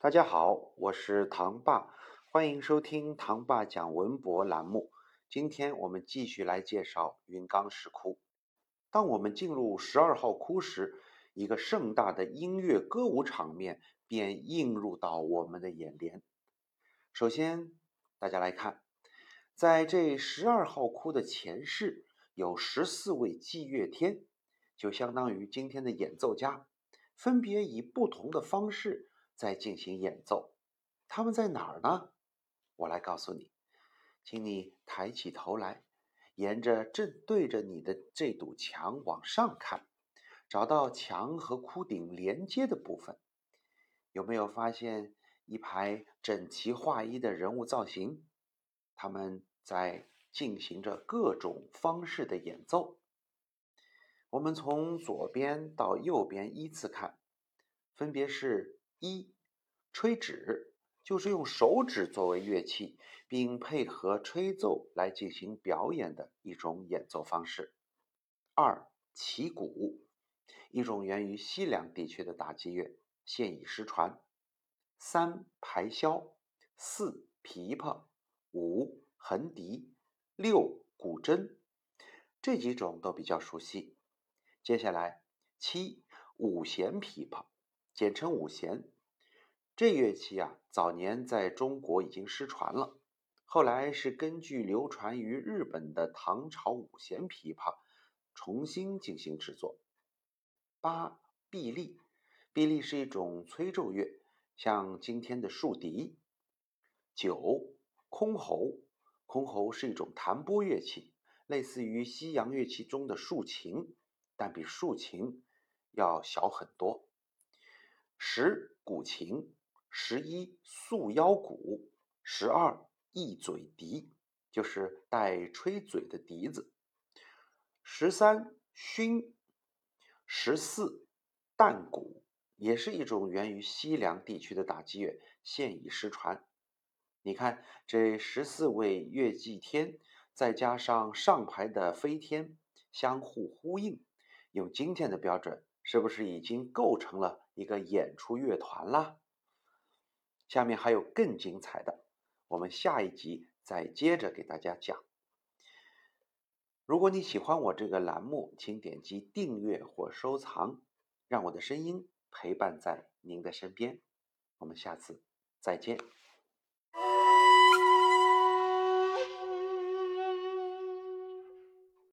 大家好，我是唐爸，欢迎收听唐爸讲文博栏目。今天我们继续来介绍云冈石窟。当我们进入十二号窟时，一个盛大的音乐歌舞场面便映入到我们的眼帘。首先，大家来看，在这十二号窟的前室有十四位祭乐天，就相当于今天的演奏家，分别以不同的方式在进行演奏。他们在哪儿呢？我来告诉你，请你抬起头来，沿着正对着你的这堵墙往上看，找到墙和窟顶连接的部分，有没有发现？一排整齐划一的人物造型，他们在进行着各种方式的演奏。我们从左边到右边依次看，分别是：一、吹指，就是用手指作为乐器，并配合吹奏来进行表演的一种演奏方式；二、旗鼓，一种源于西凉地区的打击乐，现已失传。三排箫，四琵琶，五横笛，六古筝，这几种都比较熟悉。接下来，七五弦琵琶，简称五弦。这乐器啊，早年在中国已经失传了，后来是根据流传于日本的唐朝五弦琵琶重新进行制作。八臂力，臂力是一种吹奏乐。像今天的竖笛，九箜篌，箜篌是一种弹拨乐器，类似于西洋乐器中的竖琴，但比竖琴要小很多。十古琴，十一束腰鼓，十二一嘴笛，就是带吹嘴的笛子。十三埙，十四弹鼓。也是一种源于西凉地区的打击乐，现已失传。你看这十四位乐祭天，再加上上排的飞天，相互呼应，用今天的标准，是不是已经构成了一个演出乐团啦？下面还有更精彩的，我们下一集再接着给大家讲。如果你喜欢我这个栏目，请点击订阅或收藏，让我的声音。陪伴在您的身边，我们下次再见。